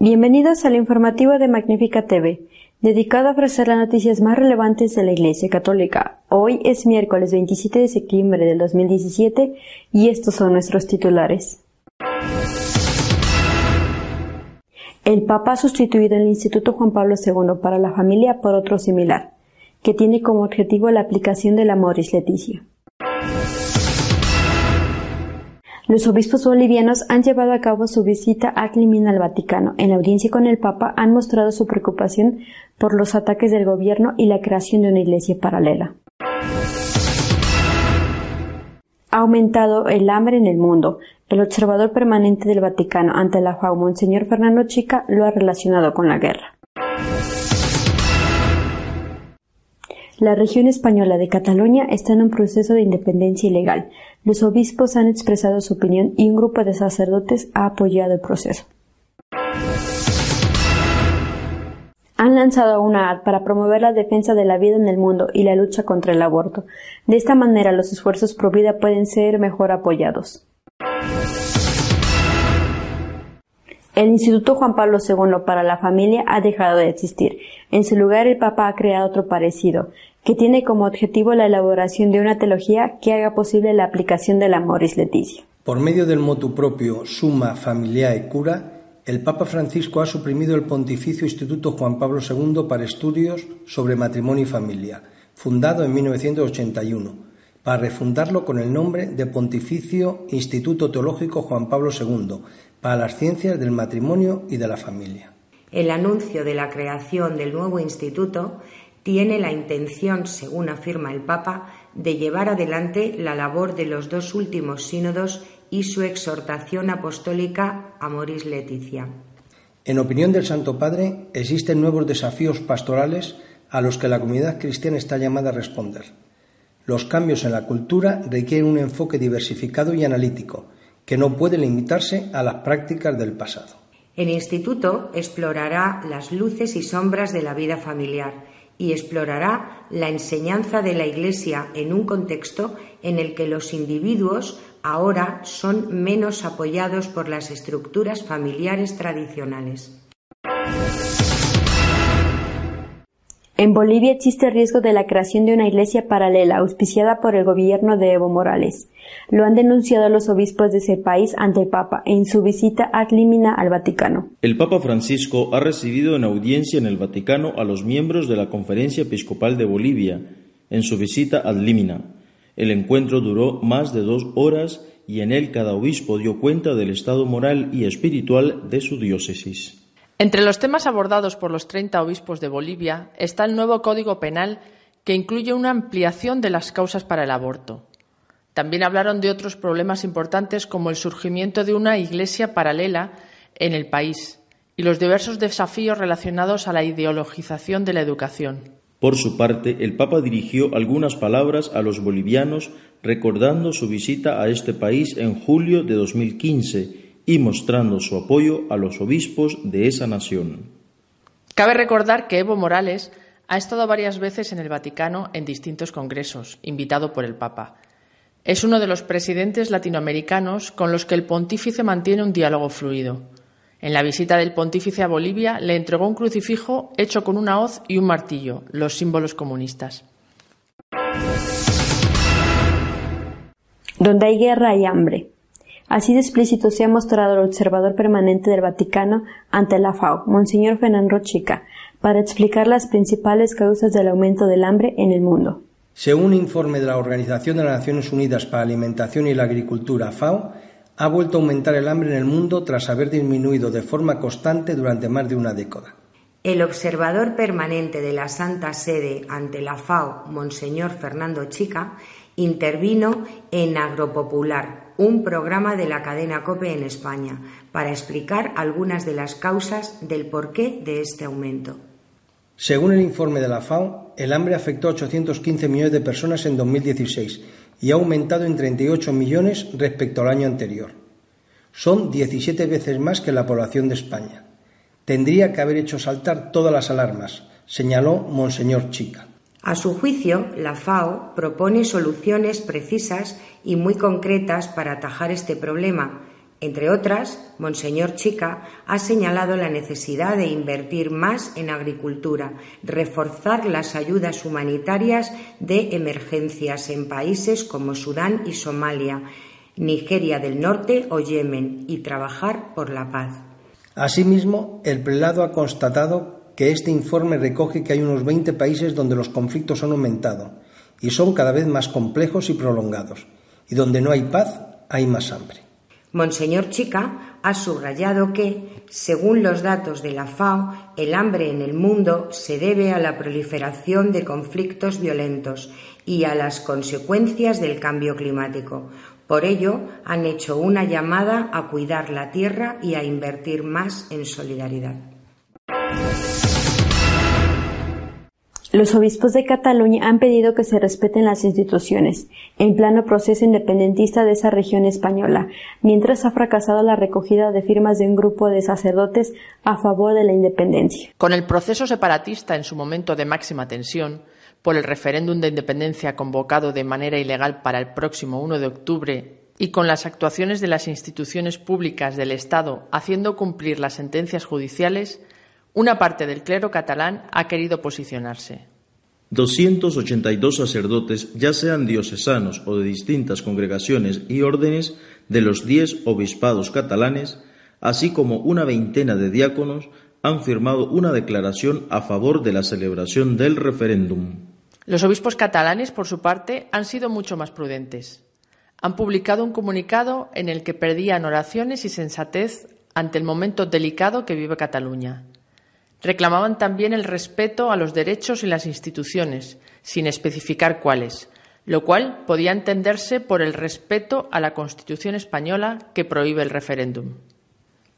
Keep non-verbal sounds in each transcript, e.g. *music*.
Bienvenidos al informativo de Magnífica TV, dedicado a ofrecer las noticias más relevantes de la Iglesia Católica. Hoy es miércoles 27 de septiembre del 2017 y estos son nuestros titulares. El Papa ha sustituido el Instituto Juan Pablo II para la Familia por otro similar, que tiene como objetivo la aplicación del Amoris Leticia. Los obispos bolivianos han llevado a cabo su visita a Climina al Vaticano. En la audiencia con el Papa han mostrado su preocupación por los ataques del gobierno y la creación de una iglesia paralela. Ha aumentado el hambre en el mundo. El observador permanente del Vaticano ante la FAO, Monseñor Fernando Chica, lo ha relacionado con la guerra. La región española de Cataluña está en un proceso de independencia ilegal. Los obispos han expresado su opinión y un grupo de sacerdotes ha apoyado el proceso. Han lanzado una ad para promover la defensa de la vida en el mundo y la lucha contra el aborto. De esta manera los esfuerzos pro vida pueden ser mejor apoyados. El Instituto Juan Pablo II para la Familia ha dejado de existir. En su lugar, el Papa ha creado otro parecido, que tiene como objetivo la elaboración de una teología que haga posible la aplicación del Amoris Leticia. Por medio del motu propio Summa Familiae Cura, el Papa Francisco ha suprimido el Pontificio Instituto Juan Pablo II para estudios sobre matrimonio y familia, fundado en 1981, para refundarlo con el nombre de Pontificio Instituto Teológico Juan Pablo II, para las ciencias del matrimonio y de la familia. El anuncio de la creación del nuevo instituto tiene la intención, según afirma el Papa, de llevar adelante la labor de los dos últimos sínodos y su exhortación apostólica Amoris Leticia. En opinión del Santo Padre, existen nuevos desafíos pastorales a los que la comunidad cristiana está llamada a responder. Los cambios en la cultura requieren un enfoque diversificado y analítico, que no puede limitarse a las prácticas del pasado. El Instituto explorará las luces y sombras de la vida familiar y explorará la enseñanza de la Iglesia en un contexto en el que los individuos ahora son menos apoyados por las estructuras familiares tradicionales. En Bolivia existe riesgo de la creación de una iglesia paralela auspiciada por el gobierno de Evo Morales. Lo han denunciado los obispos de ese país ante el Papa en su visita ad limina al Vaticano. El Papa Francisco ha recibido en audiencia en el Vaticano a los miembros de la Conferencia Episcopal de Bolivia en su visita ad limina. El encuentro duró más de dos horas y en él cada obispo dio cuenta del estado moral y espiritual de su diócesis. Entre los temas abordados por los 30 obispos de Bolivia está el nuevo Código Penal que incluye una ampliación de las causas para el aborto. También hablaron de otros problemas importantes como el surgimiento de una iglesia paralela en el país y los diversos desafíos relacionados a la ideologización de la educación. Por su parte, el Papa dirigió algunas palabras a los bolivianos recordando su visita a este país en julio de 2015 y mostrando su apoyo a los obispos de esa nación. Cabe recordar que Evo Morales ha estado varias veces en el Vaticano en distintos congresos, invitado por el Papa. Es uno de los presidentes latinoamericanos con los que el pontífice mantiene un diálogo fluido. En la visita del pontífice a Bolivia le entregó un crucifijo hecho con una hoz y un martillo, los símbolos comunistas. Donde hay guerra hay hambre. Así de explícito se ha mostrado el observador permanente del Vaticano ante la FAO, Monseñor Fernando Chica, para explicar las principales causas del aumento del hambre en el mundo. Según un informe de la Organización de las Naciones Unidas para la Alimentación y la Agricultura, FAO, ha vuelto a aumentar el hambre en el mundo tras haber disminuido de forma constante durante más de una década. El observador permanente de la Santa Sede ante la FAO, Monseñor Fernando Chica, intervino en Agropopular, un programa de la cadena COPE en España, para explicar algunas de las causas del porqué de este aumento. Según el informe de la FAO, el hambre afectó a 815 millones de personas en 2016 y ha aumentado en 38 millones respecto al año anterior. Son 17 veces más que la población de España. Tendría que haber hecho saltar todas las alarmas, señaló Monseñor Chica. A su juicio, la FAO propone soluciones precisas y muy concretas para atajar este problema, Entre otras, Monseñor Chica ha señalado la necesidad de invertir más en agricultura, reforzar las ayudas humanitarias de emergencias en países como Sudán y Somalia, Nigeria del Norte o Yemen y trabajar por la paz. Asimismo, el prelado ha constatado que este informe recoge que hay unos 20 países donde los conflictos han aumentado y son cada vez más complejos y prolongados, y donde no hay paz hay más hambre. Monseñor Chica ha subrayado que, según los datos de la FAO, el hambre en el mundo se debe a la proliferación de conflictos violentos y a las consecuencias del cambio climático. Por ello, han hecho una llamada a cuidar la tierra y a invertir más en solidaridad. Los obispos de Cataluña han pedido que se respeten las instituciones, en plano proceso independentista de esa región española, mientras ha fracasado la recogida de firmas de un grupo de sacerdotes a favor de la independencia. Con el proceso separatista en su momento de máxima tensión, por el referéndum de independencia convocado de manera ilegal para el próximo 1 de octubre y con las actuaciones de las instituciones públicas del Estado haciendo cumplir las sentencias judiciales, una parte del clero catalán ha querido posicionarse. 282 sacerdotes, ya sean diocesanos o de distintas congregaciones y órdenes de los diez obispados catalanes, así como una veintena de diáconos, han firmado una declaración a favor de la celebración del referéndum. Los obispos catalanes, por su parte, han sido mucho más prudentes. Han publicado un comunicado en el que perdían oraciones y sensatez ante el momento delicado que vive Cataluña. Reclamaban también el respeto a los derechos y las instituciones, sin especificar cuáles, lo cual podía entenderse por el respeto a la Constitución española que prohíbe el referéndum.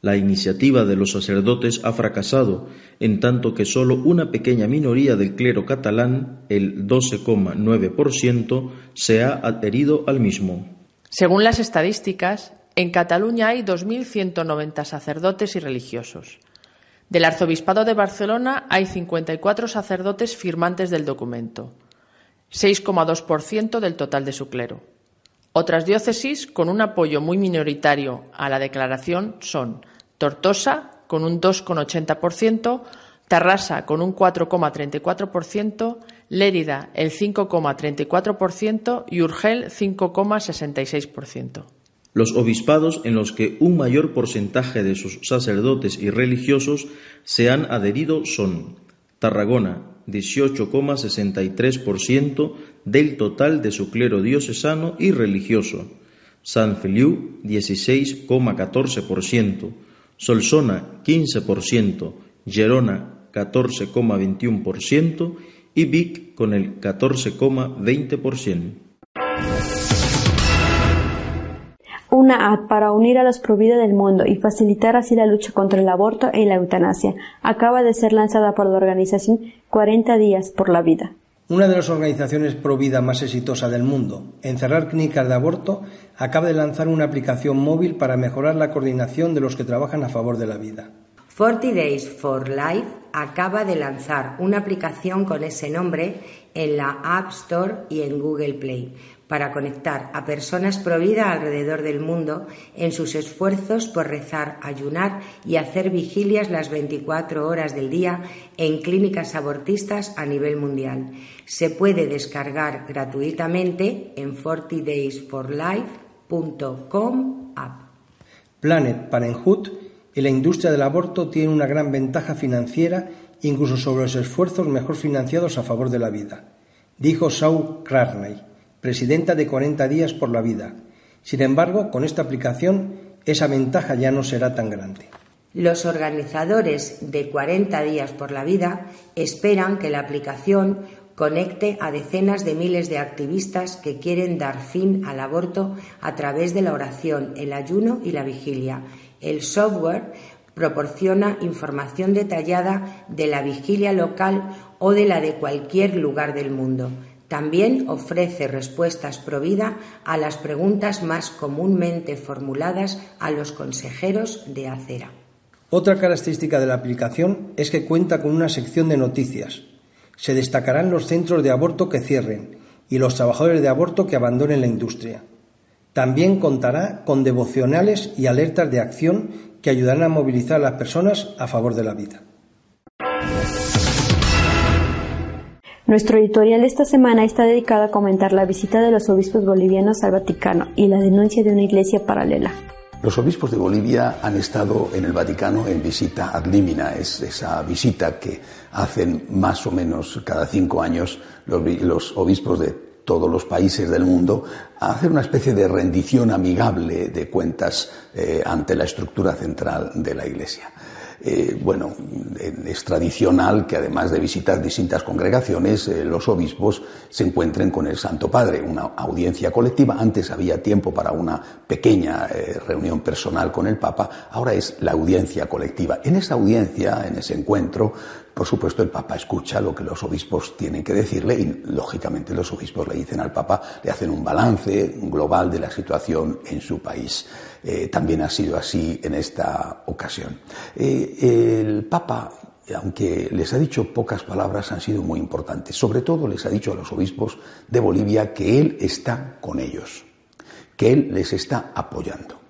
La iniciativa de los sacerdotes ha fracasado, en tanto que solo una pequeña minoría del clero catalán, el 12,9%, se ha adherido al mismo. Según las estadísticas, en Cataluña hay 2.190 sacerdotes y religiosos. Del Arzobispado de Barcelona hay 54 sacerdotes firmantes del documento, 6,2% del total de su clero. Otras diócesis con un apoyo muy minoritario a la declaración son Tortosa, con un 2,80%, Tarrasa, con un 4,34%, Lérida, el 5,34% y Urgel, 5,66%. Los obispados en los que un mayor porcentaje de sus sacerdotes y religiosos se han adherido son Tarragona, 18,63% del total de su clero diocesano y religioso, San Feliu, 16,14%, Solsona, 15%, Gerona, 14,21% y Vic con el 14,20% una ad para unir a los provida del mundo y facilitar así la lucha contra el aborto y la eutanasia. Acaba de ser lanzada por la organización 40 días por la vida. Una de las organizaciones pro vida más exitosa del mundo, Encerrar Clínicas de Aborto, acaba de lanzar una aplicación móvil para mejorar la coordinación de los que trabajan a favor de la vida. 40 Days for Life acaba de lanzar una aplicación con ese nombre en la App Store y en Google Play para conectar a personas pro vida alrededor del mundo en sus esfuerzos por rezar, ayunar y hacer vigilias las 24 horas del día en clínicas abortistas a nivel mundial. Se puede descargar gratuitamente en 40daysforlife.com app. Planet Parenthood y la industria del aborto tienen una gran ventaja financiera incluso sobre los esfuerzos mejor financiados a favor de la vida, dijo Saul Crarney presidenta de 40 días por la vida. Sin embargo, con esta aplicación, esa ventaja ya no será tan grande. Los organizadores de 40 días por la vida esperan que la aplicación conecte a decenas de miles de activistas que quieren dar fin al aborto a través de la oración, el ayuno y la vigilia. El software proporciona información detallada de la vigilia local o de la de cualquier lugar del mundo. También ofrece respuestas provida a las preguntas más comúnmente formuladas a los consejeros de acera. Otra característica de la aplicación es que cuenta con una sección de noticias. Se destacarán los centros de aborto que cierren y los trabajadores de aborto que abandonen la industria. También contará con devocionales y alertas de acción que ayudarán a movilizar a las personas a favor de la vida. Nuestro editorial de esta semana está dedicado a comentar la visita de los obispos bolivianos al Vaticano y la denuncia de una iglesia paralela. Los obispos de Bolivia han estado en el Vaticano en visita ad limina, es esa visita que hacen más o menos cada cinco años los, obispos de todos los países del mundo a hacer una especie de rendición amigable de cuentas eh, ante la estructura central de la Iglesia. Eh, bueno, es tradicional que además de visitar distintas congregaciones, eh, los obispos se encuentren con el Santo Padre, una audiencia colectiva. Antes había tiempo para una pequeña eh, reunión personal con el Papa, ahora es la audiencia colectiva. En esa audiencia, en ese encuentro, por supuesto, el Papa escucha lo que los obispos tienen que decirle y, lógicamente, los obispos le dicen al Papa, le hacen un balance global de la situación en su país. Eh, también ha sido así en esta ocasión. Eh, el Papa, aunque les ha dicho pocas palabras, han sido muy importantes. Sobre todo les ha dicho a los obispos de Bolivia que Él está con ellos, que Él les está apoyando.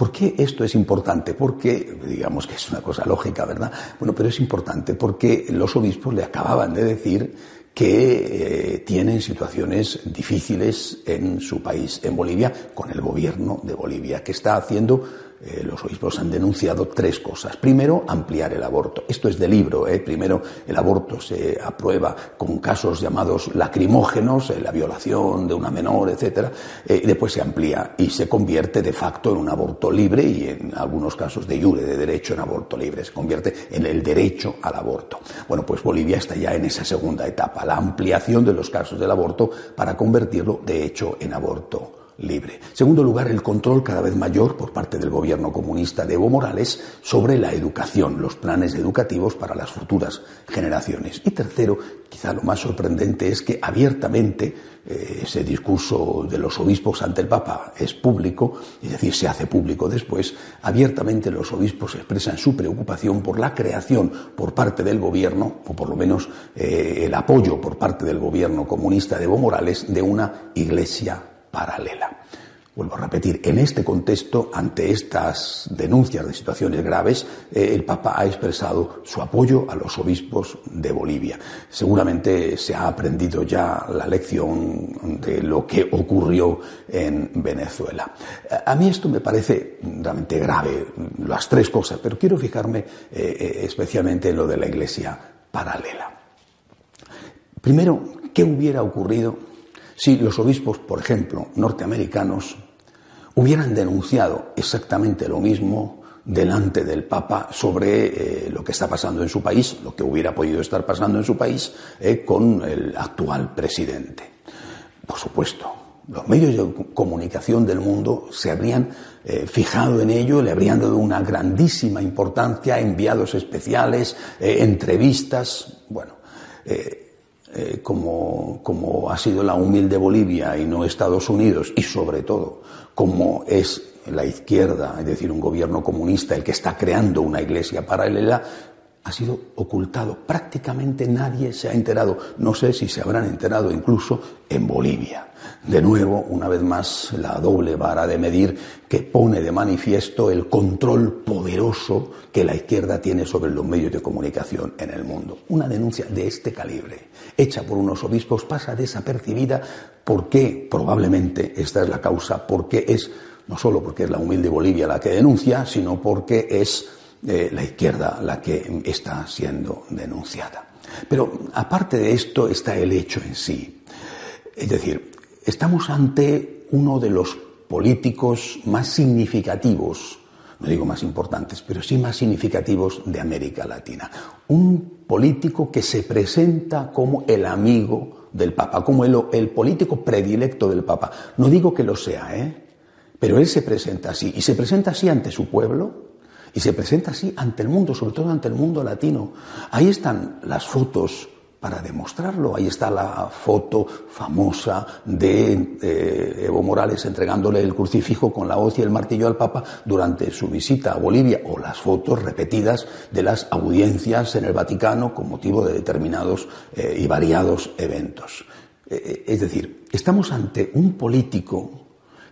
¿Por qué esto es importante? Porque, digamos que es una cosa lógica, ¿verdad? Bueno, pero es importante porque los obispos le acababan de decir que eh, tienen situaciones difíciles en su país, en Bolivia, con el gobierno de Bolivia, que está haciendo eh, los obispos han denunciado tres cosas. Primero, ampliar el aborto. Esto es de libro. ¿eh? Primero, el aborto se aprueba con casos llamados lacrimógenos, eh, la violación de una menor, etc. y después se amplía y se convierte de facto en un aborto libre y en algunos casos de jure, de derecho en aborto libre. Se convierte en el derecho al aborto. Bueno, pues Bolivia está ya en esa segunda etapa, la ampliación de los casos del aborto para convertirlo de hecho en aborto libre. Segundo lugar, el control cada vez mayor por parte del gobierno comunista de Evo Morales sobre la educación, los planes educativos para las futuras generaciones. Y tercero, quizá lo más sorprendente es que abiertamente eh, ese discurso de los obispos ante el Papa es público, es decir, se hace público después, abiertamente los obispos expresan su preocupación por la creación por parte del gobierno, o por lo menos eh, el apoyo por parte del gobierno comunista de Evo Morales, de una iglesia paralela. Vuelvo a repetir, en este contexto, ante estas denuncias de situaciones graves, eh, el Papa ha expresado su apoyo a los obispos de Bolivia. Seguramente se ha aprendido ya la lección de lo que ocurrió en Venezuela. A mí esto me parece realmente grave, las tres cosas, pero quiero fijarme eh, eh, especialmente en lo de la Iglesia paralela. Primero, ¿qué hubiera ocurrido si los obispos, por ejemplo, norteamericanos, hubieran denunciado exactamente lo mismo delante del Papa sobre eh, lo que está pasando en su país, lo que hubiera podido estar pasando en su país eh, con el actual presidente. Por supuesto, los medios de comunicación del mundo se habrían eh, fijado en ello, le habrían dado una grandísima importancia, enviados especiales, entrevistas, bueno. Como, como ha sido la humilde Bolivia y no Estados Unidos, y sobre todo como es la izquierda, es decir, un gobierno comunista el que está creando una iglesia paralela, ha sido ocultado. Prácticamente nadie se ha enterado. No sé si se habrán enterado incluso en Bolivia. De nuevo, una vez más, la doble vara de medir que pone de manifiesto el control poderoso que la izquierda tiene sobre los medios de comunicación en el mundo. Una denuncia de este calibre, hecha por unos obispos, pasa desapercibida porque probablemente esta es la causa, porque es, no solo porque es la humilde Bolivia la que denuncia, sino porque es eh, la izquierda la que está siendo denunciada. Pero aparte de esto está el hecho en sí. Es decir, estamos ante uno de los políticos más significativos, no digo más importantes, pero sí más significativos de América Latina. Un político que se presenta como el amigo del Papa, como el, el político predilecto del Papa. No digo que lo sea, ¿eh? Pero él se presenta así, y se presenta así ante su pueblo, y se presenta así ante el mundo, sobre todo ante el mundo latino. Ahí están las fotos para demostrarlo. Ahí está la foto famosa de eh, Evo Morales entregándole el crucifijo con la hoz y el martillo al Papa durante su visita a Bolivia, o las fotos repetidas de las audiencias en el Vaticano con motivo de determinados eh, y variados eventos. Eh, es decir, estamos ante un político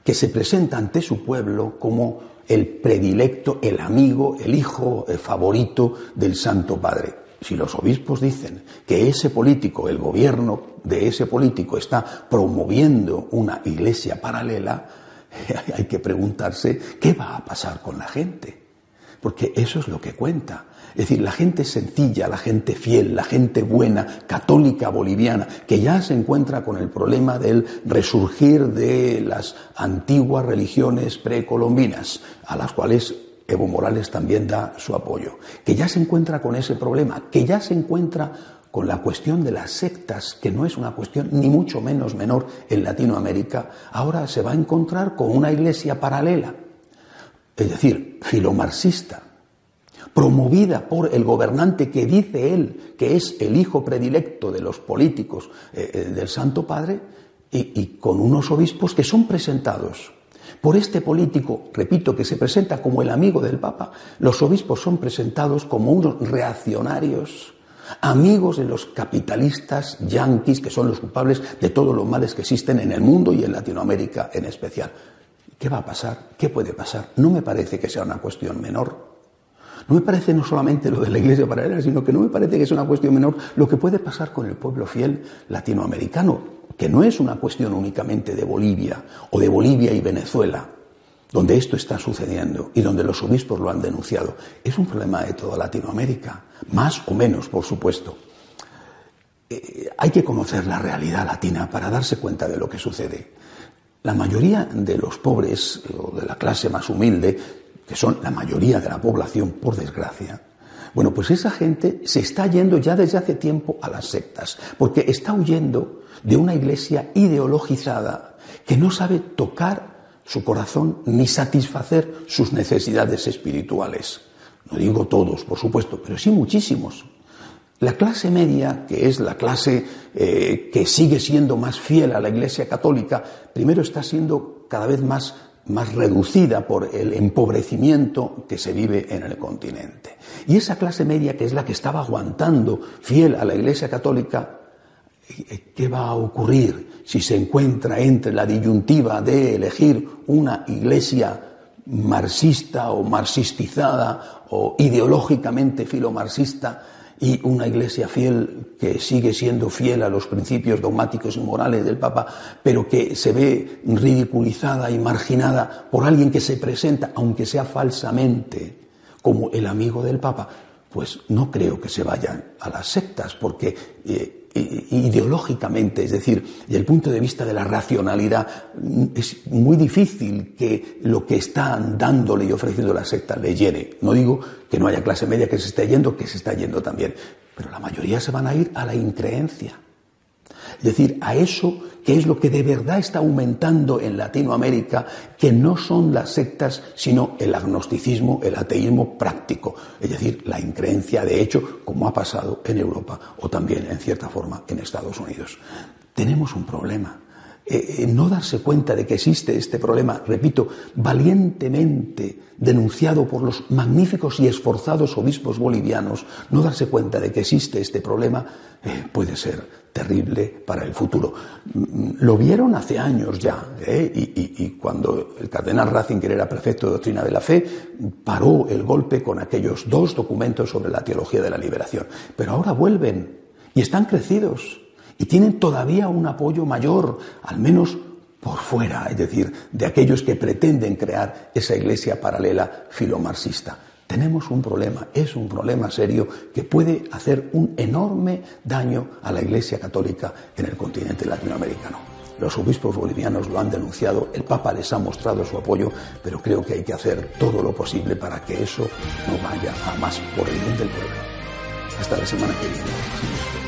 que se presenta ante su pueblo como el predilecto, el amigo, el hijo el favorito del Santo Padre. Si los obispos dicen que ese político, el gobierno de ese político está promoviendo una iglesia paralela, *laughs* hay que preguntarse qué va a pasar con la gente. Porque eso es lo que cuenta. Es decir, la gente sencilla, la gente fiel, la gente buena, católica boliviana, que ya se encuentra con el problema del resurgir de las antiguas religiones precolombinas, a las cuales Evo Morales también da su apoyo, que ya se encuentra con ese problema, que ya se encuentra con la cuestión de las sectas, que no es una cuestión ni mucho menos menor en Latinoamérica, ahora se va a encontrar con una iglesia paralela, es decir, filomarxista, promovida por el gobernante que dice él que es el hijo predilecto de los políticos eh, eh, del Santo Padre, y, con unos obispos que son presentados por este político, repito, que se presenta como el amigo del Papa, los obispos son presentados como unos reaccionarios, amigos de los capitalistas yanquis, que son los culpables de todos los males que existen en el mundo y en Latinoamérica en especial. ¿Qué va a pasar? ¿Qué puede pasar? No me parece que sea una cuestión menor. No me parece no solamente lo de la iglesia paralela, sino que no me parece que sea una cuestión menor lo que puede pasar con el pueblo fiel latinoamericano, que no es una cuestión únicamente de Bolivia o de Bolivia y Venezuela, donde esto está sucediendo y donde los obispos lo han denunciado. Es un problema de toda Latinoamérica, más o menos, por supuesto. Eh, hay que conocer la realidad latina para darse cuenta de lo que sucede. La mayoría de los pobres o de la clase más humilde que son la mayoría de la población, por desgracia, bueno, pues esa gente se está yendo ya desde hace tiempo a las sectas, porque está huyendo de una iglesia ideologizada que no sabe tocar su corazón ni satisfacer sus necesidades espirituales. No digo todos, por supuesto, pero sí muchísimos. La clase media, que es la clase eh, que sigue siendo más fiel a la Iglesia Católica, primero está siendo cada vez más más reducida por el empobrecimiento que se vive en el continente. Y esa clase media que es la que estaba aguantando fiel a la Iglesia Católica, ¿qué va a ocurrir si se encuentra entre la disyuntiva de elegir una Iglesia marxista o marxistizada o ideológicamente filomarxista y una iglesia fiel que sigue siendo fiel a los principios dogmáticos y morales del Papa, pero que se ve ridiculizada y marginada por alguien que se presenta, aunque sea falsamente, como el amigo del Papa, pues no creo que se vayan a las sectas, porque eh, ideológicamente, es decir, desde el punto de vista de la racionalidad, es muy difícil que lo que están dándole y ofreciendo la secta le llene. No digo que no haya clase media que se esté yendo, que se está yendo también, pero la mayoría se van a ir a la increencia. Es decir, a eso que es lo que de verdad está aumentando en Latinoamérica, que no son las sectas, sino el agnosticismo, el ateísmo práctico, es decir, la increencia de hecho, como ha pasado en Europa o también, en cierta forma, en Estados Unidos. Tenemos un problema. Eh, eh, no darse cuenta de que existe este problema, repito, valientemente denunciado por los magníficos y esforzados obispos bolivianos, no darse cuenta de que existe este problema eh, puede ser terrible para el futuro. Mm, lo vieron hace años ya, y, y, cuando el cardenal Ratzinger era prefecto de doctrina de la fe, paró el golpe con aquellos dos documentos sobre la teología de la liberación. Pero ahora vuelven y están crecidos y tienen todavía un apoyo mayor, al menos por fuera, es decir, de aquellos que pretenden crear esa iglesia paralela filomarxista. Tenemos un problema, es un problema serio que puede hacer un enorme daño a la Iglesia Católica en el continente latinoamericano. Los obispos bolivianos lo han denunciado, el Papa les ha mostrado su apoyo, pero creo que hay que hacer todo lo posible para que eso no vaya a más por el bien del pueblo. Hasta la semana que viene.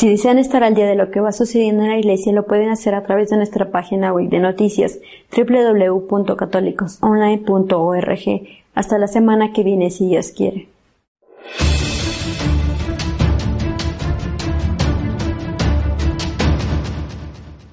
Si desean estar al día de lo que va sucediendo en la iglesia, lo pueden hacer a través de nuestra página web de noticias www.católicosonline.org. Hasta la semana que viene, si Dios quiere.